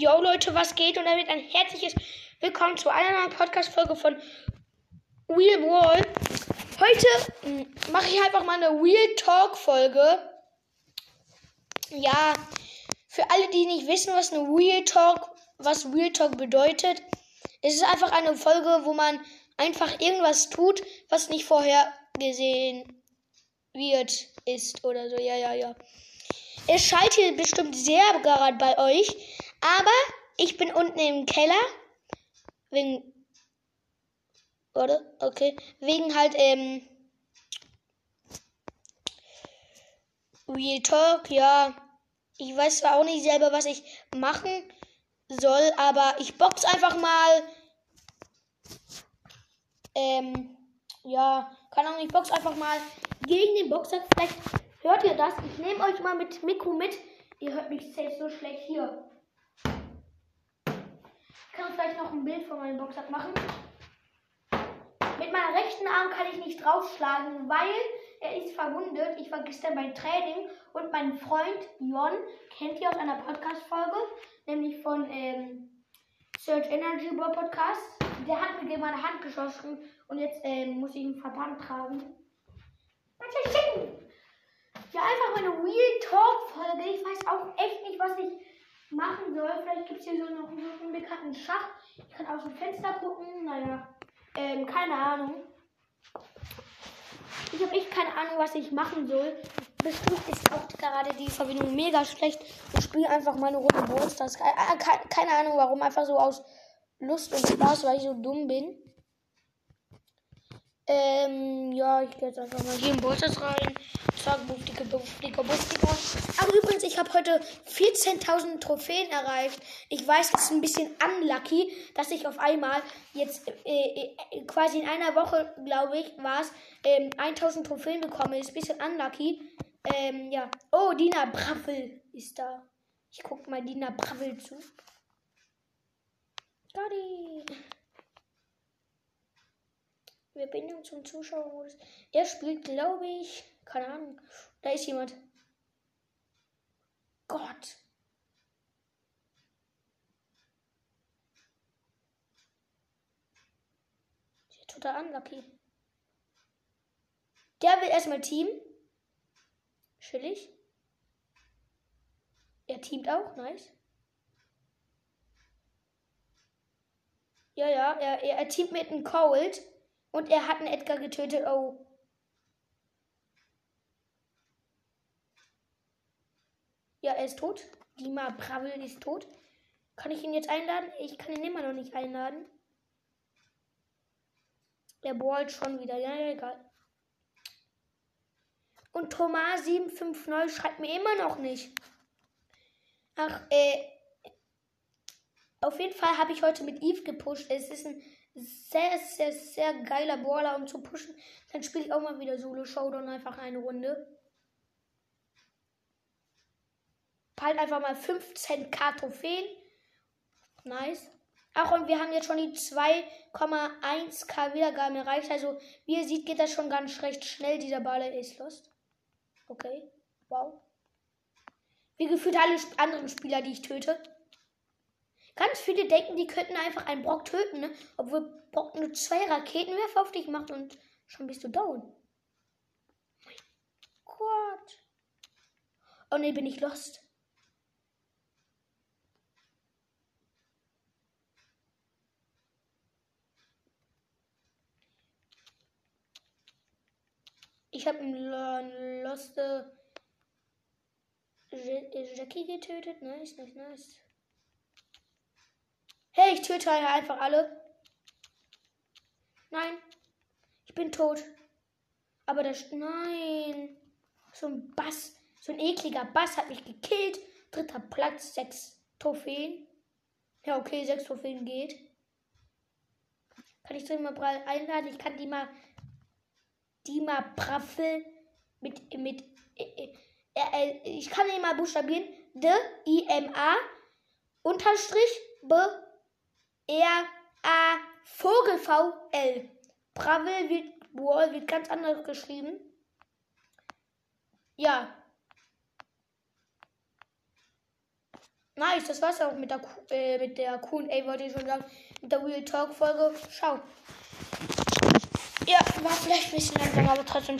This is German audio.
Yo Leute, was geht? Und damit ein herzliches Willkommen zu einer neuen Podcast-Folge von Real Wall. Heute hm, mache ich einfach mal eine Real Talk-Folge. Ja, für alle, die nicht wissen, was eine Real Talk, was Real Talk bedeutet, es ist einfach eine Folge, wo man einfach irgendwas tut, was nicht vorher gesehen wird, ist oder so. Ja, ja, ja. Es schaltet bestimmt sehr gerade bei euch. Aber ich bin unten im Keller. Wegen. Oder? Okay. Wegen halt, ähm. Real Talk, ja. Ich weiß zwar auch nicht selber, was ich machen soll, aber ich box einfach mal. Ähm. Ja. Keine Ahnung, ich box einfach mal gegen den Boxer. Vielleicht hört ihr das. Ich nehme euch mal mit Mikro mit. Ihr hört mich selbst so schlecht hier noch ein Bild von meinem Boxsack machen. Mit meiner rechten Arm kann ich nicht draufschlagen, weil er ist verwundet. Ich war gestern beim Training und mein Freund Jon kennt ihr aus einer Podcast-Folge, nämlich von ähm, Search Energy Ball Podcast. Der hat mir gegen meine Hand geschossen und jetzt ähm, muss ich einen Verband tragen. Ja, einfach meine Real Talk-Folge. Ich weiß auch echt nicht, was ich machen soll. Vielleicht gibt es hier so noch einen unbekannten Schacht. Ich kann aus dem Fenster gucken. Naja, ähm, keine Ahnung. Ich habe echt keine Ahnung, was ich machen soll. Bestimmt ist auch gerade die Verbindung mega schlecht. Ich spiele einfach mal eine Runde Ballstars. Keine, keine Ahnung warum. Einfach so aus Lust und Spaß, weil ich so dumm bin. Ähm, ja, ich gehe jetzt einfach mal hier in Ballstars rein. Zack, Buftika, Buftika, Buftika. Aber übrigens, ich habe heute 14.000 Trophäen erreicht. Ich weiß, es ist ein bisschen unlucky, dass ich auf einmal jetzt äh, äh, quasi in einer Woche, glaube ich, war es, ähm, 1.000 Trophäen bekomme. Ist ein bisschen unlucky. Ähm, ja. Oh, Dina Braffel ist da. Ich gucke mal Dina Braffel zu. Gotti. Verbindung zum Zuschauermodus. Er spielt, glaube ich, keine Ahnung. Da ist jemand. Gott. Total unlucky. Der will erstmal Team. Chillig. Er teamt auch, nice. Ja, ja, er, er, er teamt mit einem Cold. Und er hat einen Edgar getötet. Oh. Ja, er ist tot. Dima Bravel ist tot. Kann ich ihn jetzt einladen? Ich kann ihn immer noch nicht einladen. Der ballt schon wieder. Ja, egal. Und Thomas 750 schreibt mir immer noch nicht. Ach, äh. Auf jeden Fall habe ich heute mit Eve gepusht. Es ist ein sehr, sehr, sehr geiler Baller, um zu pushen. Dann spiele ich auch mal wieder Solo Showdown einfach eine Runde. Halt einfach mal 15k Trophäen. Nice. Ach, und wir haben jetzt schon die 2,1k Wiedergaben erreicht. Also, wie ihr seht, geht das schon ganz recht schnell. Dieser Baller ist lost. Okay. Wow. Wie gefühlt alle anderen Spieler, die ich töte. Ganz viele denken, die könnten einfach einen Brock töten, ne? Obwohl Brock nur zwei Raketenwerfer auf dich macht und schon bist du down. Mein Gott. Oh ne, bin ich lost. Ich habe einen Lost Jackie getötet. Nice, nice, nice. Hey, ich töte einfach alle. Nein. Ich bin tot. Aber das. Nein. So ein Bass. So ein ekliger Bass hat mich gekillt. Dritter Platz, sechs Trophäen. Ja, okay, sechs Trophäen geht. Kann ich so mal einladen? Ich kann die mal. Die mal Braffel mit. mit äh, äh, äh, ich kann die mal buchstabieren. D, I, M, A, Unterstrich, B, R A Vogel V L. Bravel wird Wall wird ganz anders geschrieben. Ja. Nice, das war's auch mit der, Q äh, mit der Q&A, wollte ich schon sagen. Mit der Real Talk Folge. Ciao. Ja, war vielleicht ein bisschen langsam, aber trotzdem ciao.